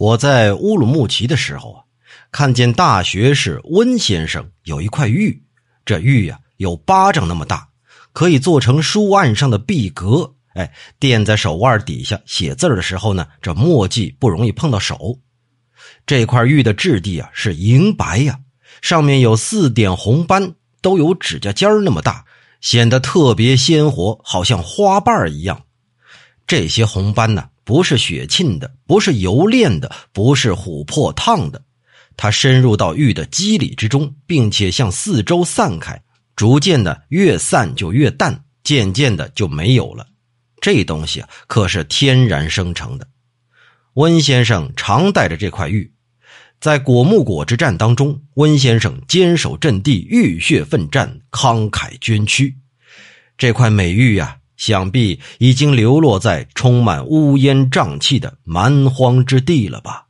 我在乌鲁木齐的时候啊，看见大学士温先生有一块玉，这玉呀有巴掌那么大，可以做成书案上的壁格。哎，垫在手腕底下写字的时候呢，这墨迹不容易碰到手。这块玉的质地啊是银白呀，上面有四点红斑，都有指甲尖那么大，显得特别鲜活，好像花瓣一样。这些红斑呢？不是血沁的，不是油炼的，不是琥珀烫的，它深入到玉的肌理之中，并且向四周散开，逐渐的越散就越淡，渐渐的就没有了。这东西啊，可是天然生成的。温先生常带着这块玉，在果木果之战当中，温先生坚守阵地，浴血奋战，慷慨捐躯。这块美玉呀。想必已经流落在充满乌烟瘴气的蛮荒之地了吧。